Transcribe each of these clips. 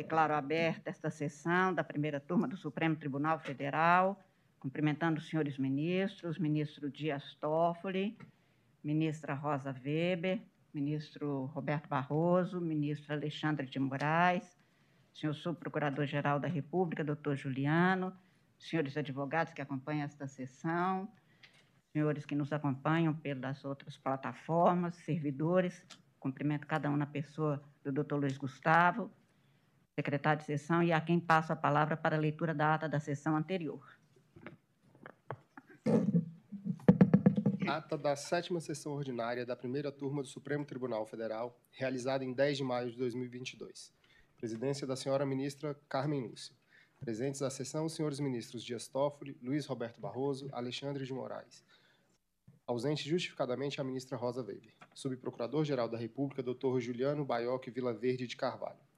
Declaro aberta esta sessão da primeira turma do Supremo Tribunal Federal, cumprimentando os senhores ministros, ministro Dias Toffoli, ministra Rosa Weber, ministro Roberto Barroso, ministro Alexandre de Moraes, senhor subprocurador-geral da República, doutor Juliano, senhores advogados que acompanham esta sessão, senhores que nos acompanham pelas outras plataformas, servidores, cumprimento cada um na pessoa do doutor Luiz Gustavo, secretário de sessão, e a quem passo a palavra para a leitura da ata da sessão anterior. Ata da sétima sessão ordinária da primeira turma do Supremo Tribunal Federal, realizada em 10 de maio de 2022. Presidência da senhora ministra Carmen Lúcia. Presentes à sessão, os senhores ministros Dias Toffoli, Luiz Roberto Barroso, Alexandre de Moraes. Ausente justificadamente a ministra Rosa Weber. Subprocurador-Geral da República, doutor Juliano Baioc Vila Verde de Carvalho.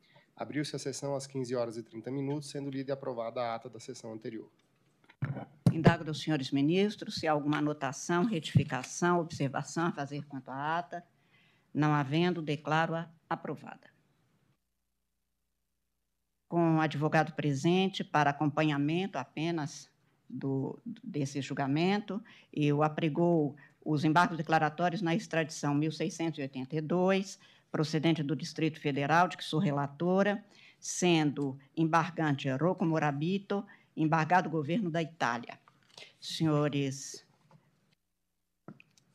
Abriu-se a sessão às 15 horas e 30 minutos, sendo lida e aprovada a ata da sessão anterior. Indago dos senhores ministros se há alguma anotação, retificação, observação a fazer quanto à ata. Não havendo, declaro-a aprovada. Com o advogado presente para acompanhamento apenas do, desse julgamento, eu apregou os embargos declaratórios na extradição 1682, procedente do Distrito Federal, de que sou relatora, sendo embargante Rocco Morabito, embargado governo da Itália. Senhores,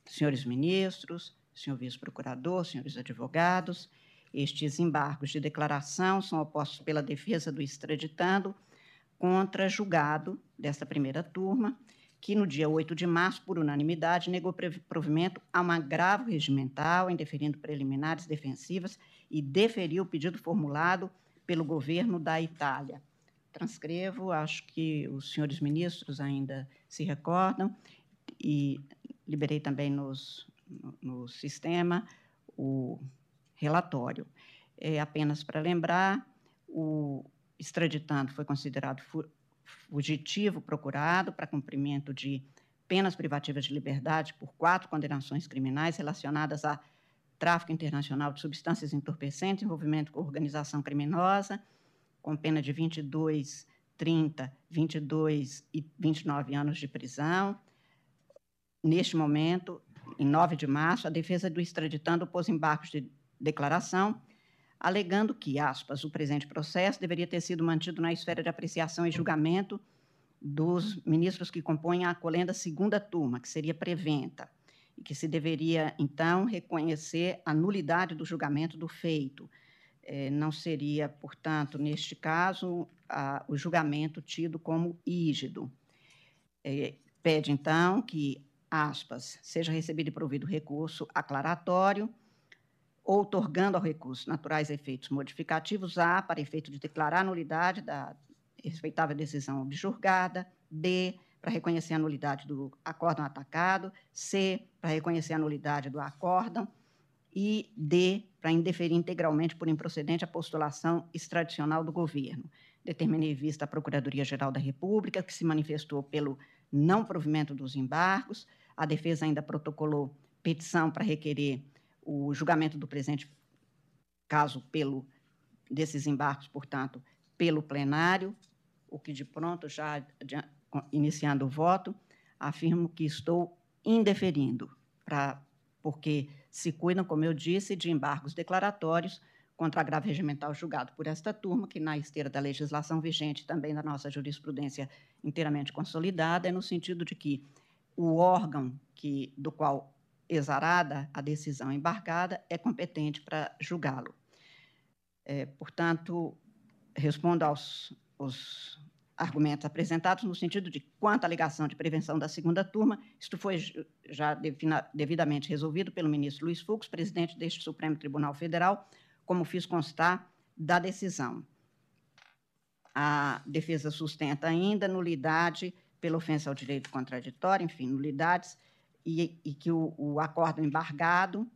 senhores ministros, senhor vice-procurador, senhores advogados, estes embargos de declaração são opostos pela defesa do extraditando contra julgado desta primeira turma, que no dia 8 de março, por unanimidade, negou provimento a um agravo regimental, indeferindo preliminares defensivas e deferiu o pedido formulado pelo governo da Itália. Transcrevo, acho que os senhores ministros ainda se recordam, e liberei também nos, no, no sistema o relatório. É apenas para lembrar, o extraditando foi considerado fugitivo procurado para cumprimento de penas privativas de liberdade por quatro condenações criminais relacionadas a tráfico internacional de substâncias entorpecentes, envolvimento com organização criminosa, com pena de 22, 30, 22 e 29 anos de prisão. Neste momento, em 9 de março, a defesa do extraditando pôs embargos de declaração alegando que, aspas, o presente processo deveria ter sido mantido na esfera de apreciação e julgamento dos ministros que compõem a acolenda segunda turma, que seria preventa, e que se deveria, então, reconhecer a nulidade do julgamento do feito. É, não seria, portanto, neste caso, a, o julgamento tido como ígido. É, pede, então, que, aspas, seja recebido e provido recurso aclaratório, outorgando ao recurso naturais efeitos modificativos, A, para efeito de declarar a nulidade da respeitável decisão objurgada, B, para reconhecer a nulidade do acórdão atacado, C, para reconhecer a nulidade do acórdão, e D, para indeferir integralmente por improcedente a postulação extradicional do governo. Determinei vista à Procuradoria-Geral da República, que se manifestou pelo não provimento dos embargos, a defesa ainda protocolou petição para requerer o julgamento do presente caso pelo desses embarques, portanto, pelo plenário, o que de pronto já iniciando o voto, afirmo que estou indeferindo, pra, porque se cuidam, como eu disse, de embargos declaratórios contra agravo regimental julgado por esta turma, que na esteira da legislação vigente, também da nossa jurisprudência inteiramente consolidada, é no sentido de que o órgão que, do qual exarada a decisão embargada, é competente para julgá-lo. É, portanto, respondo aos, aos, argumentos apresentados no sentido de quanto à alegação de prevenção da segunda turma, isto foi já devidamente resolvido pelo ministro Luiz Fux, presidente deste Supremo Tribunal Federal, como fiz constar da decisão. A defesa sustenta ainda nulidade pela ofensa ao direito contraditório, enfim, nulidades e, e que o, o, acordo embargado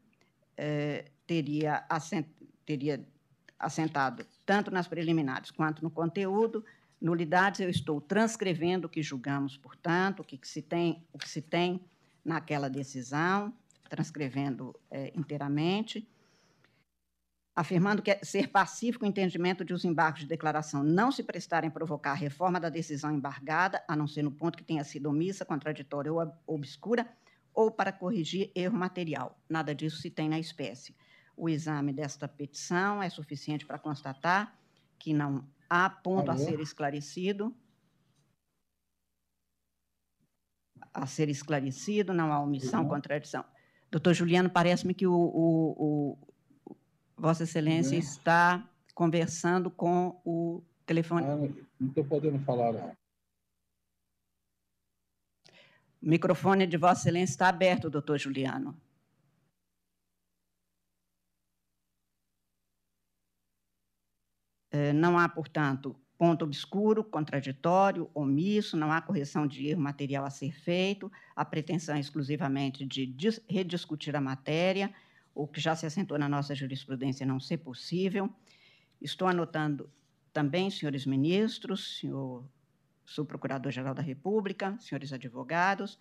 eh, teria, assent, teria assentado tanto nas preliminares quanto no conteúdo. Nulidades, eu estou transcrevendo o que julgamos, portanto, o que, que se tem, o que se tem naquela decisão, transcrevendo eh, inteiramente. afirmando que é ser pacífico o entendimento de os embargos de declaração não se prestarem a provocar a reforma da decisão embargada, a não ser no ponto que tenha sido omissa, contraditória ou obscura, ou para corrigir erro material. Nada disso se tem na espécie. O exame desta petição é suficiente para constatar que não há ponto a ser esclarecido. A ser esclarecido, não há omissão, contradição. Doutor Juliano, parece-me que o, o, o, Vossa Excelência está conversando com o telefone. Ah, não estou podendo falar. Não. O microfone de Vossa Excelência está aberto, doutor Juliano. É, não há, portanto, ponto obscuro, contraditório, omisso, não há correção de erro material a ser feito, a pretensão é exclusivamente de rediscutir a matéria o que já se assentou na nossa jurisprudência não ser possível. Estou anotando também, senhores ministros, senhor subprocurador-geral da República, senhores advogados,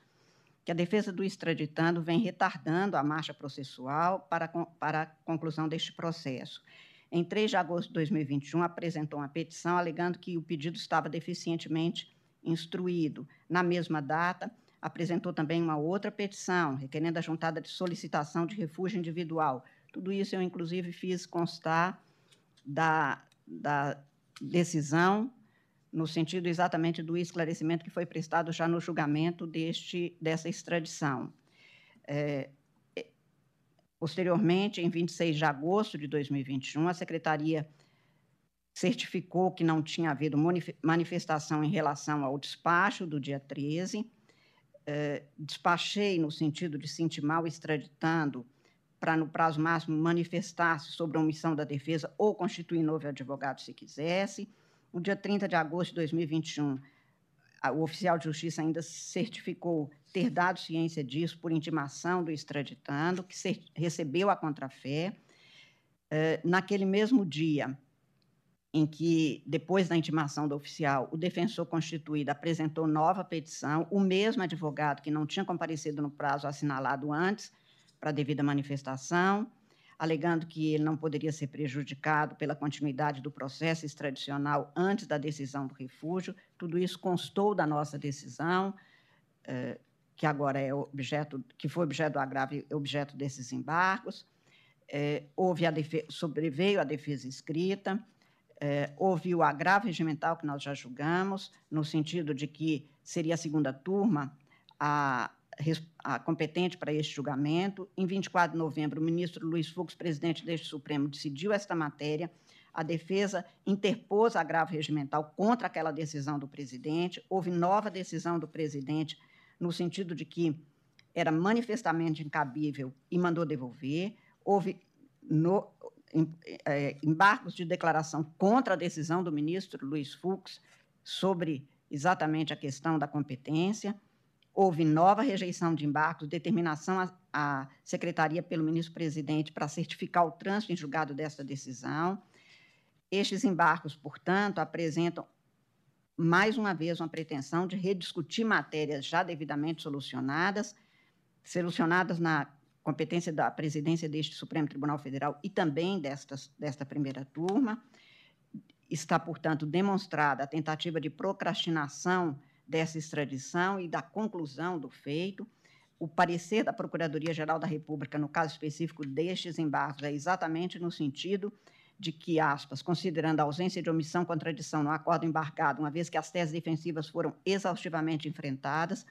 que a defesa do extraditando vem retardando a marcha processual para, para a conclusão deste processo. Em 3 de agosto de 2021, apresentou uma petição alegando que o pedido estava deficientemente instruído. Na mesma data, apresentou também uma outra petição, requerendo a juntada de solicitação de refúgio individual. Tudo isso eu, inclusive, fiz constar da, da decisão, no sentido exatamente do esclarecimento que foi prestado já no julgamento deste, dessa extradição. É, é posteriormente, em 26 de agosto de 2021, a Secretaria certificou que não tinha havido manifestação em relação ao despacho do dia 13, eh, despachei no sentido de se intimar o extraditando para, no prazo máximo, manifestar-se sobre a omissão da defesa ou constituir novo advogado, se quisesse. No dia 30 de agosto de 2021, o oficial de justiça ainda certificou ter dado ciência disso por intimação do extraditando, que recebeu a contrafé. Eh, naquele mesmo dia, em que, depois da intimação do oficial, o defensor constituído apresentou nova petição, o mesmo advogado que não tinha comparecido no prazo assinalado antes para devida manifestação, alegando que ele não poderia ser prejudicado pela continuidade do processo extradicional antes da decisão do refúgio. Tudo isso constou da nossa decisão, eh, que agora é objeto, que foi objeto do agravo objeto desses embargos. Eh, houve a defesa, sobreveio a defesa escrita, é, houve o agravo regimental que nós já julgamos, no sentido de que seria a segunda turma a, a competente para este julgamento. Em 24 de novembro, o ministro Luiz Fux, presidente deste Supremo, decidiu esta matéria. A defesa interpôs agravo regimental contra aquela decisão do presidente. Houve nova decisão do presidente, no sentido de que era manifestamente incabível e mandou devolver. Houve no, é, embargos de declaração contra a decisão do ministro Luiz Fux sobre exatamente a questão da competência. Houve nova rejeição de embargos, determinação à, secretaria pelo ministro-presidente para certificar o trânsito em julgado desta decisão. Estes embargos, portanto, apresentam mais uma vez uma pretensão de rediscutir matérias já devidamente solucionadas, solucionadas na competência da presidência deste Supremo Tribunal Federal e também destas, desta primeira turma. Está, portanto, demonstrada a tentativa de procrastinação dessa extradição e da conclusão do feito. O parecer da Procuradoria-Geral da República, no caso específico destes embargos, é exatamente no sentido de que, aspas, considerando a ausência de omissão contradição no acordo embargado, uma vez que as teses defensivas foram exaustivamente enfrentadas,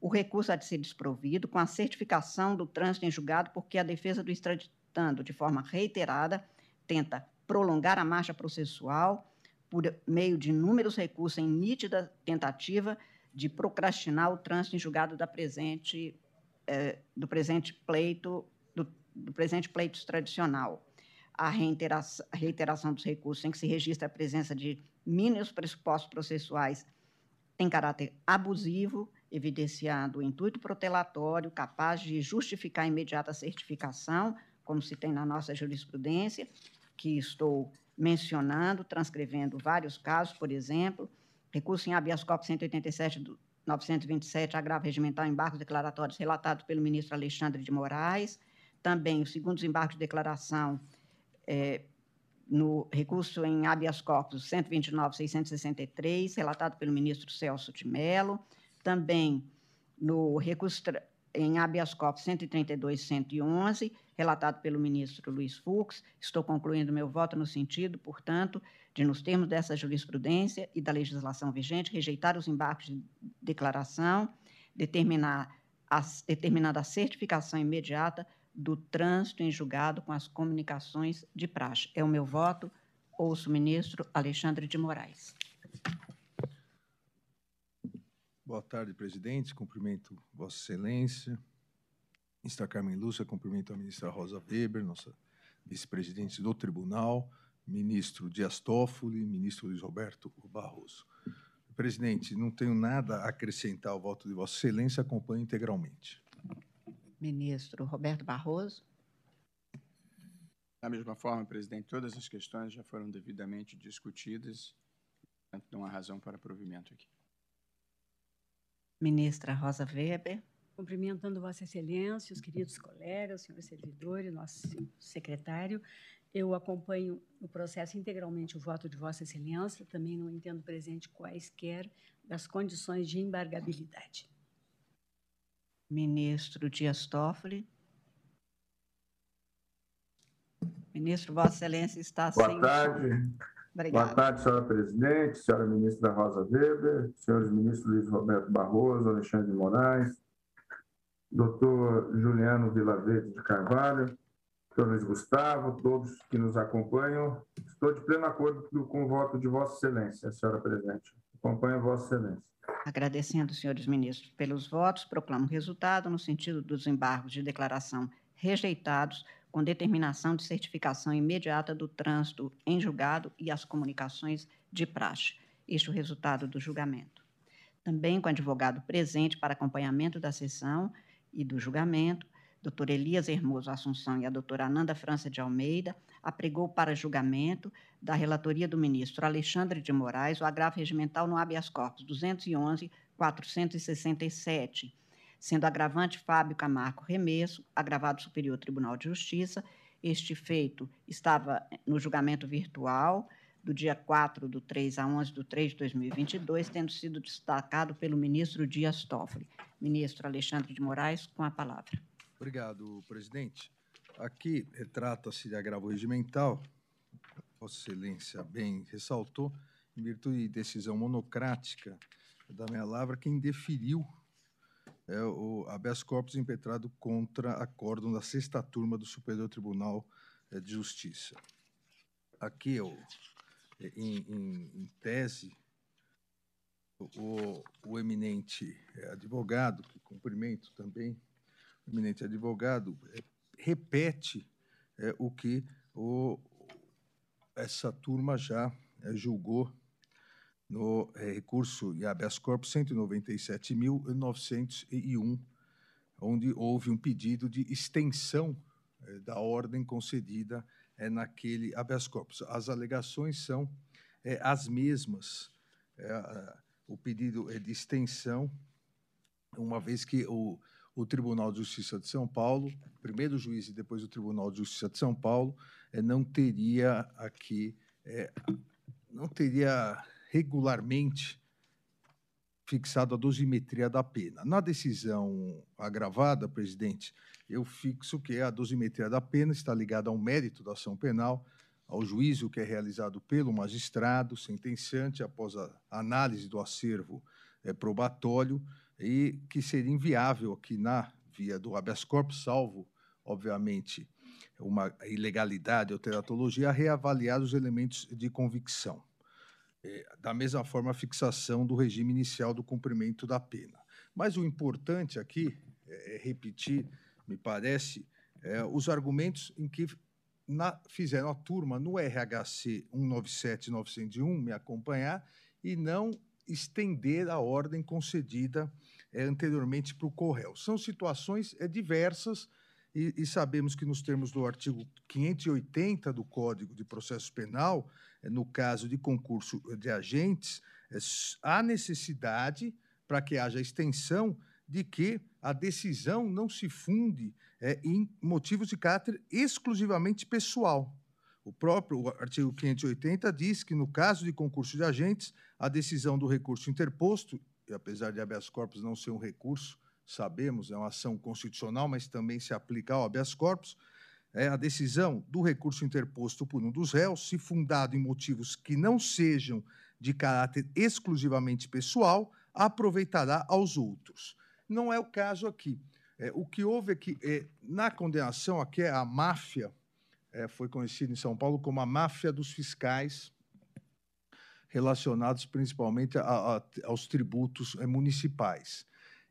o recurso há de ser desprovido com a certificação do trânsito em julgado, porque a defesa do extraditando, de forma reiterada, tenta prolongar a marcha processual por meio de inúmeros recursos em nítida tentativa de procrastinar o trânsito em julgado da presente, eh, do presente pleito do, do, presente pleito tradicional. A reiteração, a reiteração dos recursos em que se registra a presença de mínimos pressupostos processuais tem caráter abusivo evidenciado o intuito protelatório capaz de justificar imediata certificação, como se tem na nossa jurisprudência, que estou mencionando, transcrevendo vários casos, por exemplo, recurso em habeas corpus 187 do 927, agravo regimental em embargos declaratórios relatado pelo ministro Alexandre de Moraes, também o segundo desembarque de declaração é, no recurso em habeas corpus 129.663, relatado pelo ministro Celso de Mello, também no recurso em habeas corpus 132.111, relatado pelo ministro Luiz Fux. Estou concluindo meu voto no sentido, portanto, de, nos termos dessa jurisprudência e da legislação vigente, rejeitar os embargos de declaração, determinar a, determinada a certificação imediata do trânsito em julgado com as comunicações de praxe. É o meu voto. Ouço o ministro Alexandre de Moraes. Boa tarde, presidente. Cumprimento Vossa Excelência. Ministra Carmen Lúcia, cumprimento a ministra Rosa Weber, nossa vice-presidente do Tribunal, ministro Dias Toffoli, ministro Luiz Roberto Barroso. Presidente, não tenho nada a acrescentar ao voto de Vossa Excelência, acompanho integralmente. Ministro Roberto Barroso. Da mesma forma, presidente, todas as questões já foram devidamente discutidas, portanto, não há razão para provimento aqui. Ministra Rosa Weber. Cumprimentando Vossa Excelência, os queridos colegas, senhor servidor e nosso secretário, eu acompanho no processo integralmente o voto de Vossa Excelência, também não entendo presente quaisquer das condições de embargabilidade. Ministro Dias Toffoli. Ministro, Vossa Excelência está Boa sem... tarde. Obrigada. Boa tarde, senhora presidente, senhora ministra Rosa Weber, senhores ministros Luiz Roberto Barroso, Alexandre de Moraes, doutor Juliano Vilaverde de Carvalho, doutor Luiz Gustavo, todos que nos acompanham. Estou de pleno acordo com o voto de Vossa Excelência, senhora presidente. Acompanho Vossa Excelência. Agradecendo, senhores ministros, pelos votos, proclamo o resultado no sentido dos embargos de declaração rejeitados com determinação de certificação imediata do trânsito em julgado e as comunicações de praxe. Este é o resultado do julgamento. Também com advogado presente para acompanhamento da sessão e do julgamento, doutor Elias Hermoso Assunção e a doutora Ananda França de Almeida, apregou para julgamento da relatoria do ministro Alexandre de Moraes o agravo regimental no habeas corpus 211.467, sendo agravante Fábio Camargo Remesso, agravado Superior Tribunal de Justiça. Este feito estava no julgamento virtual do dia 4 do 3 a 11 do 3 de 2022, tendo sido destacado pelo ministro Dias Toffoli. Ministro Alexandre de Moraes, com a palavra. Obrigado, presidente. Aqui trata-se de agravo regimental, Vossa Excelência bem ressaltou, em virtude de decisão monocrática da minha lavra, que indeferiu é, o habeas corpus impetrado contra acórdão da sexta turma do Superior Tribunal é, de Justiça. Aqui, eu, em, em, em tese, o, o eminente advogado, que cumprimento também, o eminente advogado, é, repete é, o que o, essa turma já é, julgou no é, recurso em habeas corpus 197.901, onde houve um pedido de extensão é, da ordem concedida é, naquele habeas corpus. As alegações são é, as mesmas. É, o pedido é de extensão, uma vez que o, o Tribunal de Justiça de São Paulo, primeiro o juiz e depois o Tribunal de Justiça de São Paulo, é, não teria aqui, é, não teria regularmente fixado a dosimetria da pena. Na decisão agravada, presidente, eu fixo que a dosimetria da pena está ligada ao mérito da ação penal, ao juízo que é realizado pelo magistrado sentenciante após a análise do acervo é, probatório e que seria inviável aqui na via do habeas corpus, salvo, obviamente, uma ilegalidade ou teratologia, reavaliar os elementos de convicção. É, da mesma forma, a fixação do regime inicial do cumprimento da pena. Mas o importante aqui é, é repetir, me parece, é, os argumentos em que na, fizeram a turma no RHC 197-901 me acompanhar e não estender a ordem concedida é, anteriormente para o Correio. São situações é, diversas e, e, sabemos que, nos termos do artigo 580 do Código de Processo Penal, é, no caso de concurso de agentes, é, há necessidade, para que haja extensão, de que a decisão não se funde é, em motivos de caráter exclusivamente pessoal. O próprio artigo 580 diz que, no caso de concurso de agentes, a decisão do recurso interposto, e apesar de habeas corpus não ser um recurso, sabemos, é uma ação constitucional, mas também se aplica ao habeas corpus, é a decisão do recurso interposto por um dos réus, se fundado em motivos que não sejam de caráter exclusivamente pessoal, aproveitará aos outros. Não é o caso aqui. É, o que houve é que, é, na condenação, aqui é a máfia, é, foi conhecida em São Paulo como a máfia dos fiscais, relacionados principalmente a, a, aos tributos é, municipais.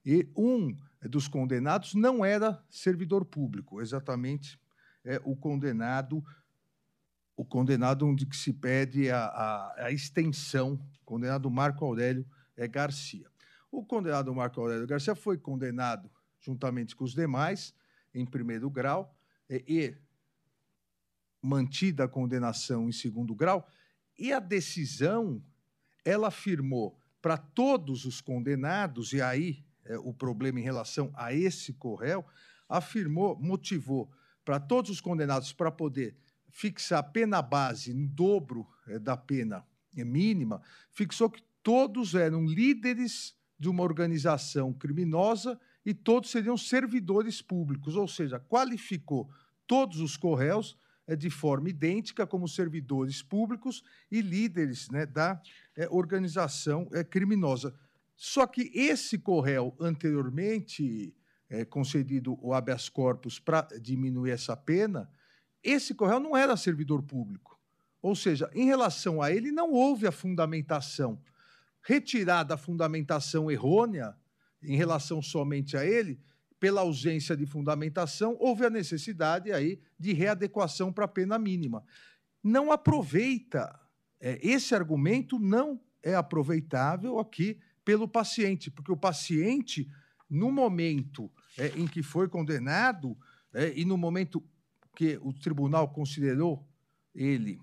E um dos condenados não era servidor público, exatamente é o condenado o condenado onde que se pede a, a, a extensão, condenado Marco Aurélio é, Garcia. O condenado Marco Aurélio Garcia foi condenado juntamente com os demais em primeiro grau e mantida a condenação em segundo grau. E a decisão ela afirmou para todos os condenados e aí é, o problema em relação a esse corréu afirmou motivou para todos os condenados para poder fixar a pena base no dobro é, da pena mínima, fixou que todos eram líderes de uma organização criminosa e todos seriam servidores públicos, ou seja, qualificou todos os corréus é, de forma idêntica como servidores públicos e líderes né, da é, organização é, criminosa. Só que esse corréu anteriormente é, concedido o habeas corpus para diminuir essa pena, esse Correio não era servidor público. Ou seja, em relação a ele, não houve a fundamentação. Retirada a fundamentação errônea em relação somente a ele, pela ausência de fundamentação, houve a necessidade aí de readequação para a pena mínima. Não aproveita, é, esse argumento não é aproveitável aqui pelo paciente, porque o paciente no momento é, em que foi condenado é, e no momento que o tribunal considerou ele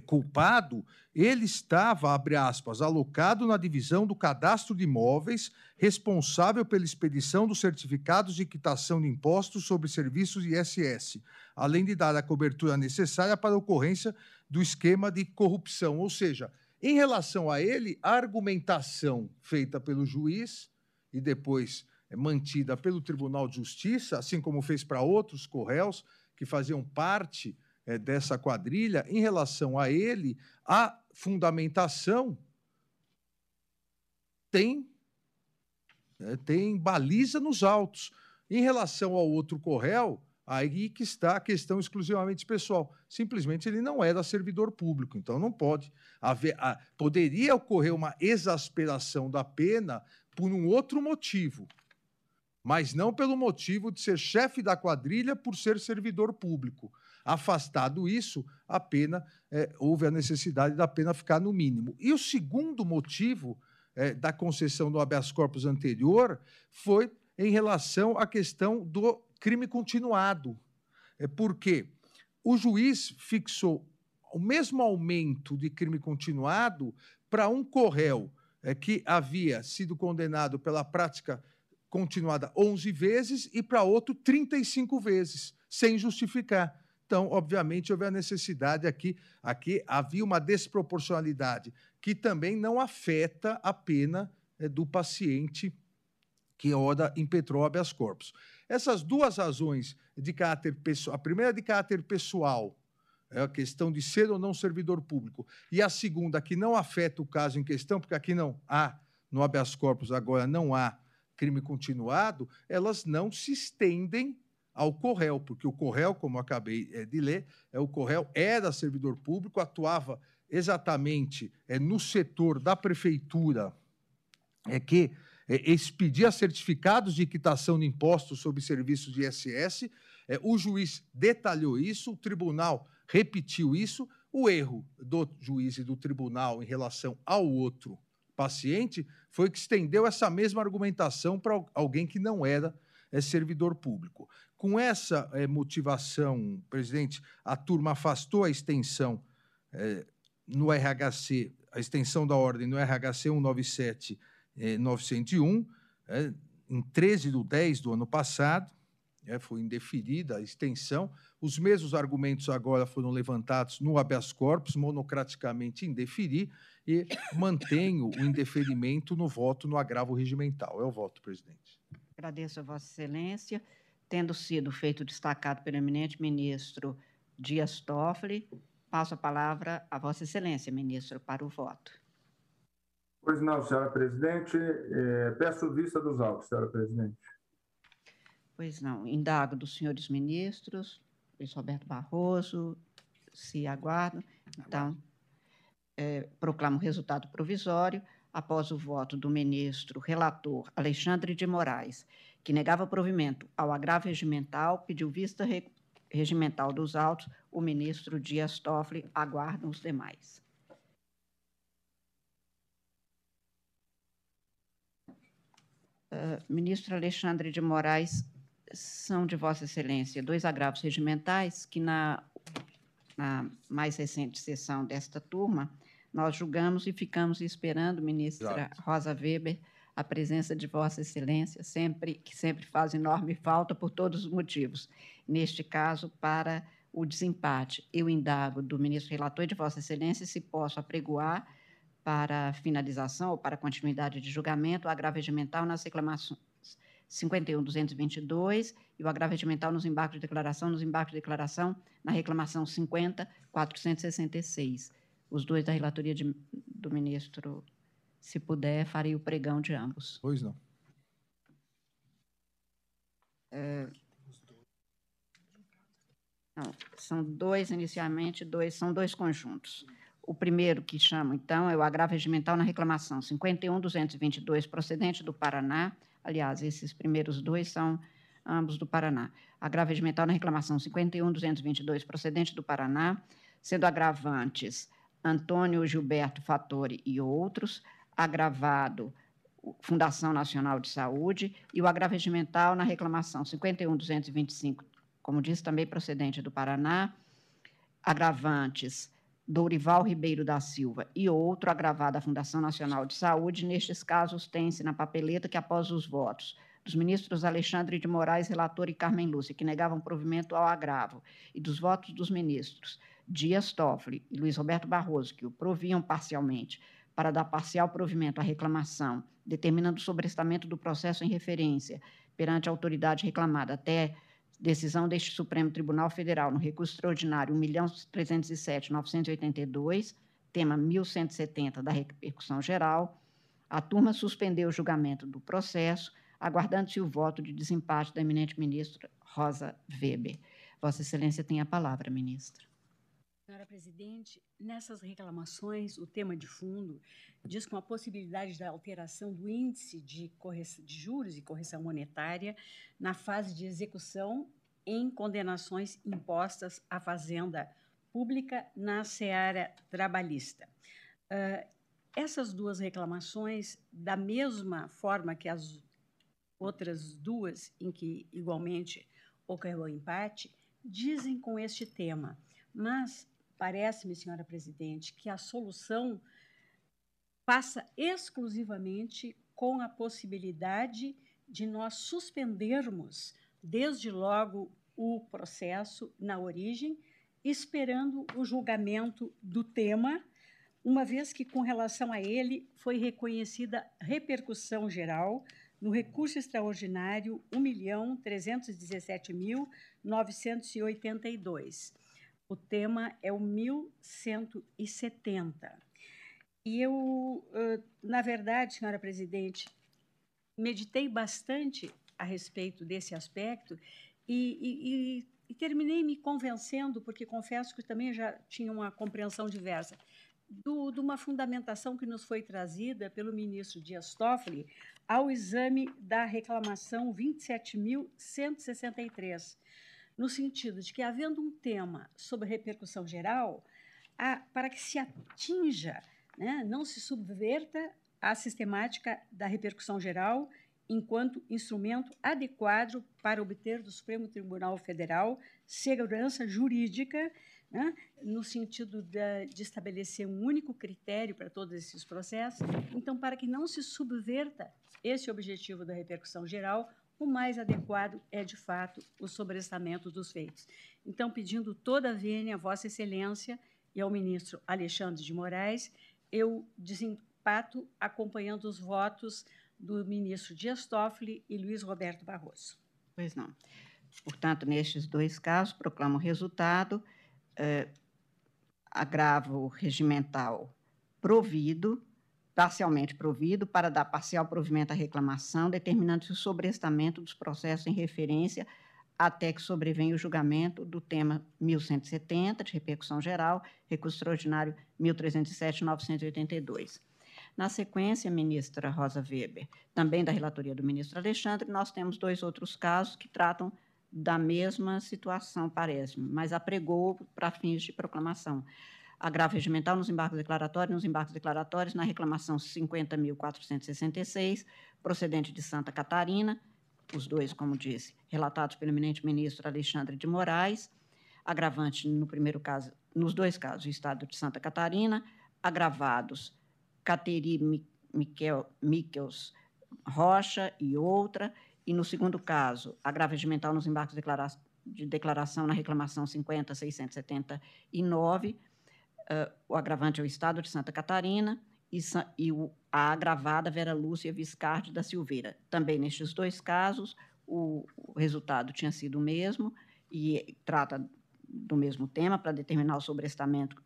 culpado, ele estava, abre aspas, alocado na divisão do cadastro de imóveis, responsável pela expedição dos certificados de quitação de impostos sobre serviços ISS, além de dar a cobertura necessária para a ocorrência do esquema de corrupção. Ou seja, em relação a ele, a argumentação feita pelo juiz e depois é, mantida pelo Tribunal de Justiça, assim como fez para outros corréus que faziam parte é, dessa quadrilha, em relação a ele, a fundamentação tem, é, tem baliza nos autos. Em relação ao outro corréu, aí que está a questão exclusivamente pessoal. Simplesmente ele não era servidor público, então não pode haver. A, poderia ocorrer uma exasperação da pena por um outro motivo, mas não pelo motivo de ser chefe da quadrilha por ser servidor público. Afastado isso, a pena é, houve a necessidade da pena ficar no mínimo. E o segundo motivo é, da concessão do habeas corpus anterior foi em relação à questão do crime continuado. É porque o juiz fixou o mesmo aumento de crime continuado para um corréu é, que havia sido condenado pela prática continuada 11 vezes e para outro 35 vezes, sem justificar. Então, obviamente, houve a necessidade aqui, aqui havia uma desproporcionalidade que também não afeta a pena é, do paciente que ora impetrou habeas corpus. Essas duas razões de caráter pessoal, a primeira de caráter pessoal, é a questão de ser ou não servidor público. E a segunda, que não afeta o caso em questão, porque aqui não há, no habeas corpus agora não há crime continuado, elas não se estendem ao Correio, porque o Correio, como acabei eh, de ler, é o Correio era servidor público, atuava exatamente é, no setor da prefeitura, é que é, expedia certificados de quitação de impostos sobre serviços de ISS. É, o juiz detalhou isso, o tribunal repetiu isso. O erro do juiz e do tribunal em relação ao outro paciente foi que estendeu essa mesma argumentação para alguém que não era é, servidor público. Com essa é, motivação, presidente, a turma afastou a extensão é, no RHC, a extensão da ordem no RHC 197 901, em 13 de 10 do ano passado, foi indeferida a extensão, Os mesmos argumentos agora foram levantados no habeas corpus, monocraticamente indeferir, e mantenho o indeferimento no voto no agravo regimental. É o voto, presidente. Agradeço a Vossa Excelência. Tendo sido feito destacado pelo eminente ministro Dias Toffoli, passo a palavra a Vossa Excelência, ministro, para o voto. Pois não, senhora presidente. É, peço vista dos autos, senhora presidente. Pois não. Indago dos senhores ministros, Luiz Roberto Barroso, se aguardam. Então, é, proclamo o resultado provisório após o voto do ministro relator Alexandre de Moraes, que negava provimento ao agravo regimental, pediu vista re, regimental dos autos, o ministro Dias Toffoli aguardam os demais. Uh, ministro Alexandre de Moraes, são de Vossa Excelência dois agravos regimentais que, na, na mais recente sessão desta turma, nós julgamos e ficamos esperando, ministra Exato. Rosa Weber, a presença de Vossa Excelência, sempre que sempre faz enorme falta por todos os motivos. Neste caso, para o desempate, eu indago do ministro relator e de Vossa Excelência se posso apregoar para finalização ou para continuidade de julgamento o agravo regimental nas reclamações 51.222 e o agravo regimental nos embargos de declaração, nos embargos de declaração na reclamação 50.466 os dois da relatoria de, do ministro, se puder, farei o pregão de ambos. Pois não. É, não, são dois inicialmente, dois são dois conjuntos. O primeiro que chamo, então, é o agravo regimental na reclamação 51.222, procedente do Paraná. Aliás, esses primeiros dois são ambos do Paraná. Agravo regimental na reclamação 51.222, procedente do Paraná, sendo agravantes Antônio Gilberto Fattori e outros, agravado Fundação Nacional de Saúde e o agravo na reclamação 51225, como disse também procedente do Paraná, agravantes Dourival Ribeiro da Silva e outro agravado à Fundação Nacional de Saúde. Nestes casos, tem-se na papeleta que, após os votos dos ministros Alexandre de Moraes, relator, e Carmen Lúcia, que negavam provimento ao agravo, e dos votos dos ministros Dias Toffoli e Luiz Roberto Barroso, que o proviam parcialmente para dar parcial provimento à reclamação, determinando o sobrestamento do processo em referência perante a autoridade reclamada até decisão deste Supremo Tribunal Federal no recurso extraordinário 1.307.982, tema 1170 da repercussão geral, a turma suspendeu o julgamento do processo, aguardando-se o voto de desempate da eminente ministra Rosa Weber. Vossa Excelência tem a palavra, ministra. Senhora Presidente, nessas reclamações, o tema de fundo diz com a possibilidade da alteração do índice de, de juros e correção monetária na fase de execução em condenações impostas à Fazenda Pública na seara trabalhista. Uh, essas duas reclamações, da mesma forma que as outras duas em que igualmente ocorreu empate, dizem com este tema, mas Parece-me, senhora presidente, que a solução passa exclusivamente com a possibilidade de nós suspendermos, desde logo, o processo na origem, esperando o julgamento do tema, uma vez que, com relação a ele, foi reconhecida repercussão geral no recurso extraordinário 1.317.982 o tema é o 1170. E eu, na verdade, senhora presidente, meditei bastante a respeito desse aspecto e, e, e, terminei me convencendo, porque confesso que também já tinha uma compreensão diversa, do, de uma fundamentação que nos foi trazida pelo ministro Dias Toffoli ao exame da reclamação 27.163 no sentido de que, havendo um tema sobre repercussão geral, a, para que se atinja, né, não se subverta a sistemática da repercussão geral enquanto instrumento adequado para obter do Supremo Tribunal Federal segurança jurídica, né, no sentido de, de estabelecer um único critério para todos esses processos. Então, para que não se subverta esse objetivo da repercussão geral, o mais adequado é, de fato, o sobrestamento dos feitos. Então, pedindo toda a vênia a Vossa Excelência e ao ministro Alexandre de Moraes, eu desempato acompanhando os votos do ministro Dias Toffoli e Luiz Roberto Barroso. Pois não. Portanto, nestes dois casos, proclamo o resultado. Eh, agravo regimental provido, parcialmente provido, para dar parcial provimento à reclamação, determinando-se o sobrestamento dos processos em referência até que sobrevenha o julgamento do tema 1170, de repercussão geral, recurso extraordinário 1307-982. Na sequência, ministra Rosa Weber, também da relatoria do ministro Alexandre, nós temos dois outros casos que tratam da mesma situação, parece-me, mas apregou para fins de proclamação. Agravo regimental nos embargos declaratórios, nos embargos declaratórios, na reclamação 50.466, procedente de Santa Catarina, os dois, como disse, relatados pelo eminente ministro Alexandre de Moraes, agravante no primeiro caso, nos dois casos, o Estado de Santa Catarina, agravados Cateri Miquel, Miquels Rocha e outra, e no segundo caso, agravo regimental nos embargos de declaração na reclamação 50.679, uh, o agravante é o Estado de Santa Catarina, e, e o, a agravada Vera Lúcia Viscardi da Silveira. Também nestes dois casos, o, o resultado tinha sido o mesmo, e trata do mesmo tema, para determinar o sobrestamento,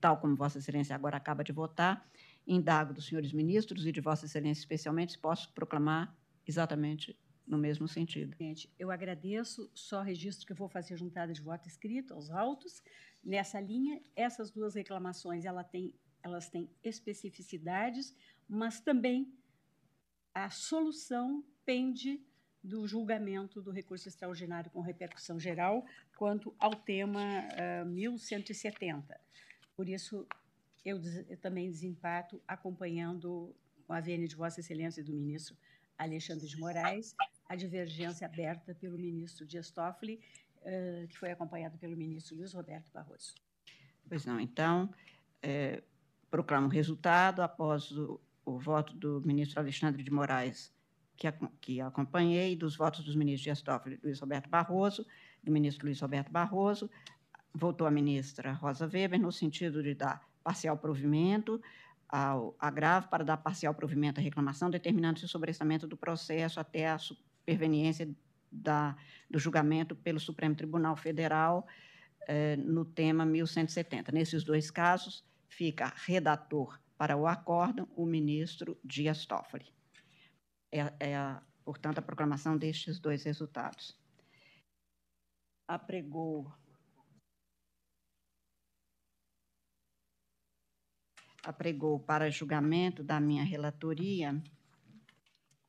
tal como Vossa Excelência agora acaba de votar, indago dos senhores ministros e de Vossa Excelência especialmente, se posso proclamar exatamente no mesmo sentido. Gente, eu agradeço, só registro que vou fazer juntada de voto escrito aos autos. Nessa linha, essas duas reclamações ela tem, elas têm especificidades, mas também a solução pende do julgamento do recurso extraordinário com repercussão geral quanto ao tema uh, 1170. Por isso, eu, eu também desempato acompanhando com a vênia de Vossa Excelência e do ministro Alexandre de Moraes, a divergência aberta pelo ministro Dias Toffoli, uh, que foi acompanhado pelo ministro Luiz Roberto Barroso. Pois não, então, é, proclamo o resultado após o, o, voto do ministro Alexandre de Moraes, que, a, que acompanhei, dos votos dos ministros Dias Toffoli e Luiz Roberto Barroso, do ministro Luiz Roberto Barroso, votou a ministra Rosa Weber no sentido de dar parcial provimento ao agravo para dar parcial provimento à reclamação, determinando-se o sobrestamento do processo até a superveniência da, do julgamento pelo Supremo Tribunal Federal eh, no tema 1170. Nesses dois casos, fica redator para o acórdão o ministro Dias Toffoli. É, é a, portanto, a proclamação destes dois resultados. Apregou apregou para julgamento da minha relatoria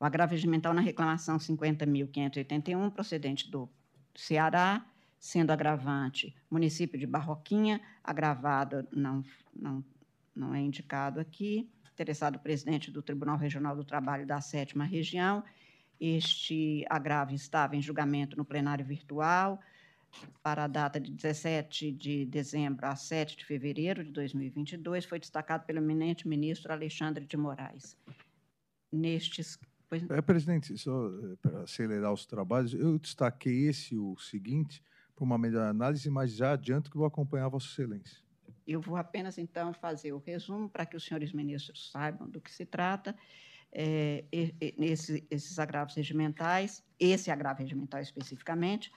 o agravo regimental na reclamação 50.581, procedente do Ceará, sendo agravante município de Barroquinha, agravado não, não, não é indicado aqui, interessado presidente do Tribunal Regional do Trabalho da Sétima Região. Este agravo estava em julgamento no plenário virtual, para a data de 17 de dezembro a 7 de fevereiro de 2022, foi destacado pelo eminente ministro Alexandre de Moraes. Nestes. Pois... É, presidente, só eh, para acelerar os trabalhos, eu destaquei esse, o seguinte, para uma melhor análise, mas já adianto que vou acompanhar Vossa Excelência. Eu vou apenas, então, fazer o resumo para que os senhores ministros saibam do que se trata. É, esse, esses agravos regimentais, esse agravo regimental especificamente,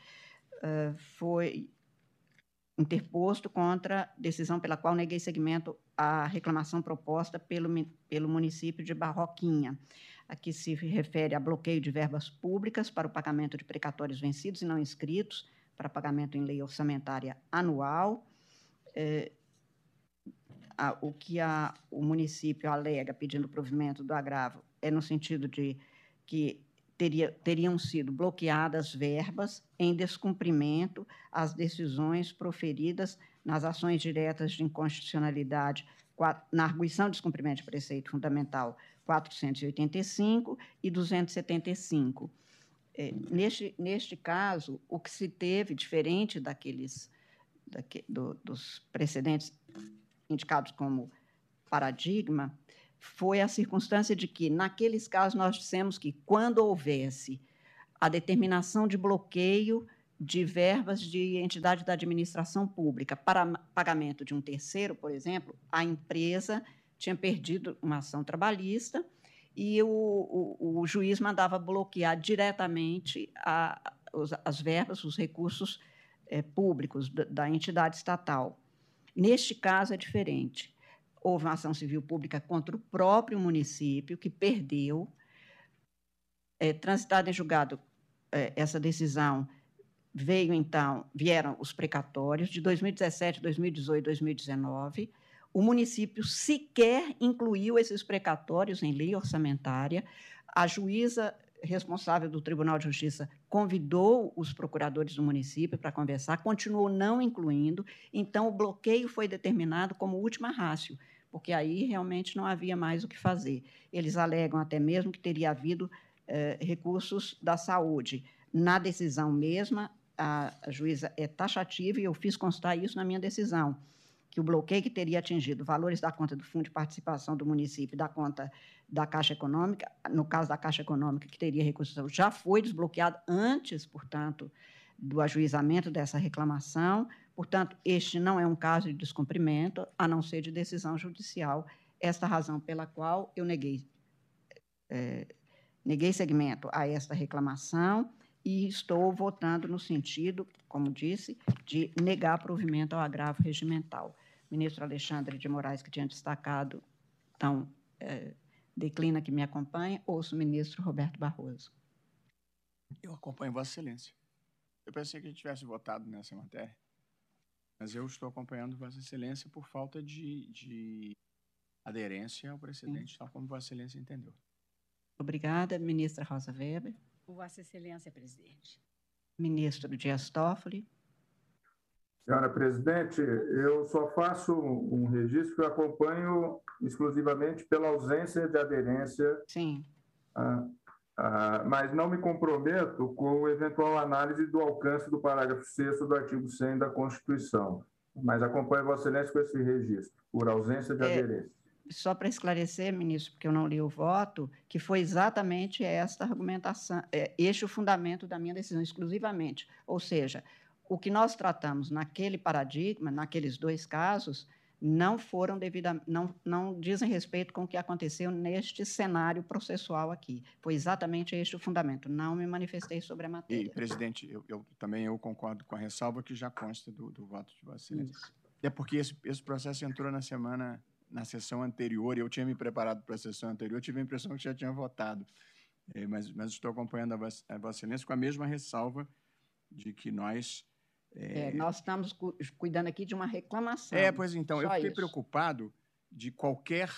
foi interposto contra decisão pela qual neguei seguimento à reclamação proposta pelo, pelo município de Barroquinha. Aqui se refere a bloqueio de verbas públicas para o pagamento de precatórios vencidos e não inscritos para pagamento em lei orçamentária anual. É, a, o que a, o município alega pedindo provimento do agravo é no sentido de que teria, teriam sido bloqueadas verbas em descumprimento às decisões proferidas nas ações diretas de inconstitucionalidade na arguição de descumprimento de preceito fundamental 485 e 275. É, neste, neste caso, o que se teve, diferente daqueles daque, do, dos precedentes indicados como paradigma, foi a circunstância de que, naqueles casos, nós dissemos que, quando houvesse a determinação de bloqueio de verbas de entidade da administração pública para pagamento de um terceiro, por exemplo, a empresa tinha perdido uma ação trabalhista e o, o, o juiz mandava bloquear diretamente a, as verbas, os recursos é, públicos da, da entidade estatal. Neste caso é diferente. Houve uma ação civil pública contra o próprio município, que perdeu. É, transitada em julgado é, essa decisão, veio então, vieram os precatórios de 2017, 2018, 2019. O município sequer incluiu esses precatórios em lei orçamentária. A juíza responsável do Tribunal de Justiça convidou os procuradores do município para conversar, continuou não incluindo, então o bloqueio foi determinado como última rácio, porque aí realmente não havia mais o que fazer. Eles alegam até mesmo que teria havido eh, recursos da saúde. Na decisão mesma, a, juíza é taxativa e eu fiz constar isso na minha decisão que o bloqueio que teria atingido valores da conta do Fundo de Participação do município da conta da Caixa Econômica, no caso da Caixa Econômica, que teria recursos, já foi desbloqueado antes, portanto, do ajuizamento dessa reclamação. Portanto, este não é um caso de descumprimento, a não ser de decisão judicial. Esta razão pela qual eu neguei, é, neguei segmento a esta reclamação e estou votando no sentido, como disse, de negar provimento ao agravo regimental ministro Alexandre de Moraes, que tinha destacado, então, é, declina que me acompanha, ouço o ministro Roberto Barroso. Eu acompanho Vossa Excelência. Eu pensei que a gente tivesse votado nessa matéria, mas eu estou acompanhando Vossa Excelência por falta de, de aderência ao precedente, Sim. tal como Vossa Excelência entendeu. Obrigada, ministra Rosa Weber. Vossa Excelência, presidente. Ministro Dias Toffoli. Senhora presidente, eu só faço um registro que eu acompanho exclusivamente pela ausência de aderência. Sim. Ah, ah, mas não me comprometo com eventual análise do alcance do parágrafo 6 do artigo 100 da Constituição. Mas acompanho Vossa Excelência com esse registro, por ausência de é, aderência. Só para esclarecer, ministro, porque eu não li o voto, que foi exatamente esta argumentação, é, este o fundamento da minha decisão, exclusivamente. Ou seja, o que nós tratamos naquele paradigma, naqueles dois casos, não foram devidamente, não, não dizem respeito com o que aconteceu neste cenário processual aqui. Foi exatamente este o fundamento. Não me manifestei sobre a matéria. E, presidente, eu, eu também eu concordo com a ressalva que já consta do, do voto de Vossa Excelência. É porque esse, esse processo entrou na semana, na sessão anterior, e eu tinha me preparado para a sessão anterior, tive a impressão que já tinha votado. É, mas, mas estou acompanhando a Vossa Excelência com a mesma ressalva de que nós é, é, nós estamos cu cuidando aqui de uma reclamação. É, pois então, eu fiquei isso. preocupado de qualquer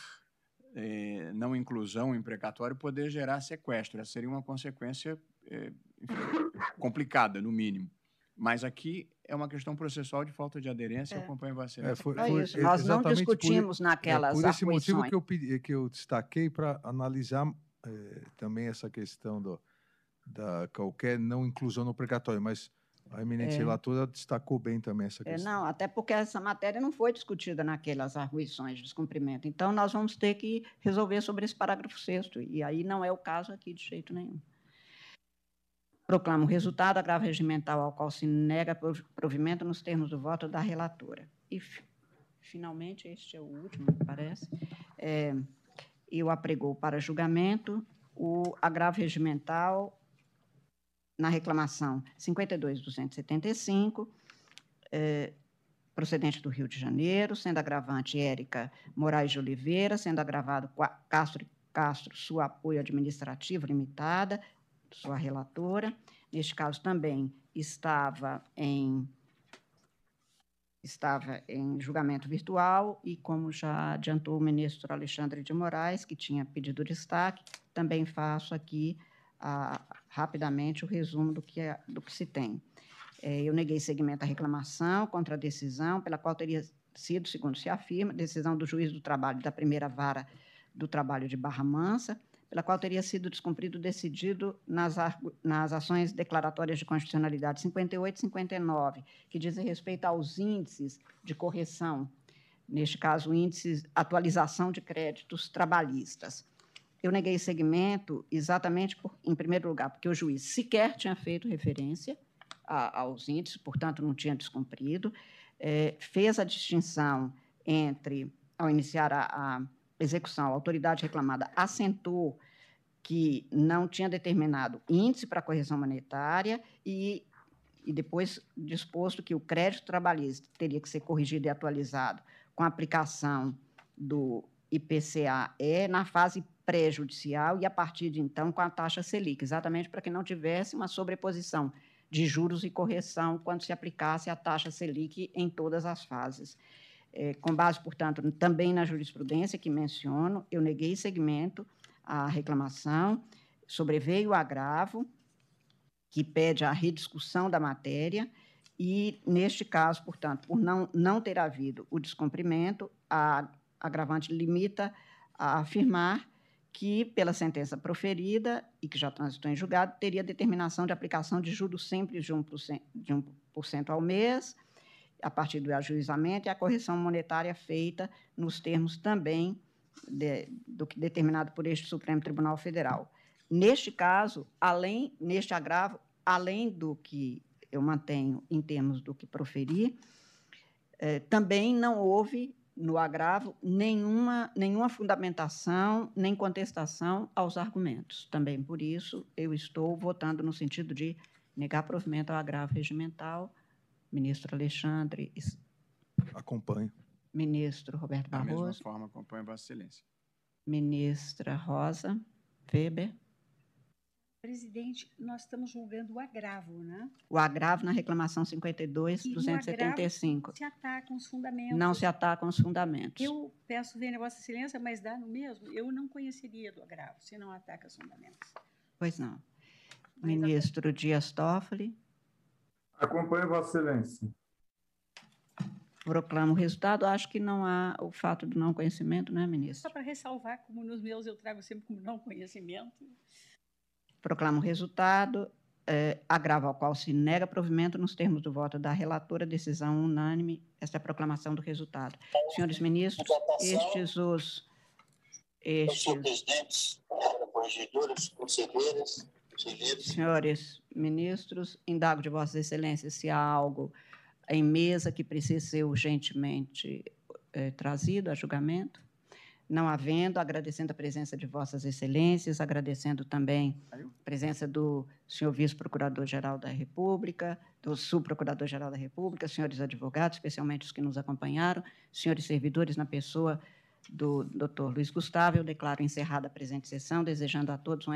é, não inclusão em precatório poder gerar sequestro. Essa seria uma consequência é, enfim, complicada, no mínimo. Mas aqui é uma questão processual de falta de aderência, é. eu acompanho você. É, foi, foi, isso. Nós não discutimos por, naquelas é, Por esse motivo que eu, pedi, que eu destaquei para analisar é, também essa questão do, da qualquer não inclusão no precatório, mas a eminente é. relatora destacou bem também essa questão. É, não, até porque essa matéria não foi discutida naquelas arguições de descumprimento. Então, nós vamos ter que resolver sobre esse parágrafo 6 e aí não é o caso aqui de jeito nenhum. Proclamo o resultado agravo regimental ao qual se nega provimento nos termos do voto da relatora. E, finalmente, este é o último, me parece, é, eu apregou para julgamento o agravo regimental na reclamação 52.275, é, procedente do Rio de Janeiro, sendo agravante Érica Moraes de Oliveira, sendo agravado Castro Castro, sua apoio administrativo limitada, sua relatora. Neste caso também estava em estava em julgamento virtual e, como já adiantou o ministro Alexandre de Moraes, que tinha pedido destaque, também faço aqui a, rapidamente o resumo do que, é, do que se tem. É, eu neguei seguimento à reclamação contra a decisão, pela qual teria sido, segundo se afirma, decisão do juiz do trabalho da primeira vara do trabalho de Barra Mansa, pela qual teria sido descumprido decidido nas, nas ações declaratórias de constitucionalidade 58 e 59, que dizem respeito aos índices de correção, neste caso, índices atualização de créditos trabalhistas eu neguei segmento exatamente, por, em primeiro lugar, porque o juiz sequer tinha feito referência a, aos índices, portanto, não tinha descumprido, é, fez a distinção entre, ao iniciar a, a execução, a autoridade reclamada assentou que não tinha determinado índice para correção monetária e, e depois disposto que o crédito trabalhista teria que ser corrigido e atualizado com a aplicação do IPCA-E na fase pré-judicial e, a partir de então, com a taxa Selic, exatamente para que não tivesse uma sobreposição de juros e correção quando se aplicasse a taxa Selic em todas as fases. É, com base, portanto, também na jurisprudência que menciono, eu neguei segmento à reclamação, sobreveio o agravo, que pede a rediscussão da matéria, e, neste caso, portanto, por não, não ter havido o descumprimento, a agravante limita a afirmar que, pela sentença proferida e que já transitou em julgado, teria determinação de aplicação de juros sempre de 1%, de 1 ao mês, a partir do ajuizamento, e a correção monetária feita nos termos também de, do que determinado por este Supremo Tribunal Federal. Neste caso, além, neste agravo, além do que eu mantenho em termos do que proferi, eh, também não houve no agravo nenhuma, nenhuma fundamentação nem contestação aos argumentos. Também por isso eu estou votando no sentido de negar provimento ao agravo regimental. Ministro Alexandre. Acompanho. Ministro Roberto Da mesma Barroso. forma, acompanho Vossa Excelência. Ministra Rosa Weber. Presidente, nós estamos julgando o agravo, né? O agravo na reclamação 52, E no 275. Se atacam os fundamentos. Não se atacam os fundamentos. Eu peço ver Vossa Excelência, mas dá no mesmo. Eu não conheceria do agravo, se não ataca os fundamentos. Pois não. Mas Ministro Dias Toffoli. Acompanho Vossa Excelência. Proclamo o resultado. Acho que não há o fato do não conhecimento, né, Só ministro? para ressalvar, como nos meus eu trago sempre como não conhecimento. Proclamo o resultado. eh, agravo ao qual se nega provimento nos termos do voto da relatora, decisão unânime. Esta é a proclamação do resultado. Senhores ministros, estes os. Eu Estes, sou presidente, conselheiras, conselheiros. senhores ministros, indago de Vossas Excelências se há algo em mesa que precisa ser urgentemente eh, trazido a julgamento. Não havendo, agradecendo a presença de Vossas Excelências, agradecendo também a presença do senhor Vice-Procurador-Geral da República, do Subprocurador-Geral da República, senhores advogados, especialmente os que nos acompanharam, senhores servidores, na pessoa do doutor Luiz Gustavo, eu declaro encerrada a presente sessão, desejando a todos uma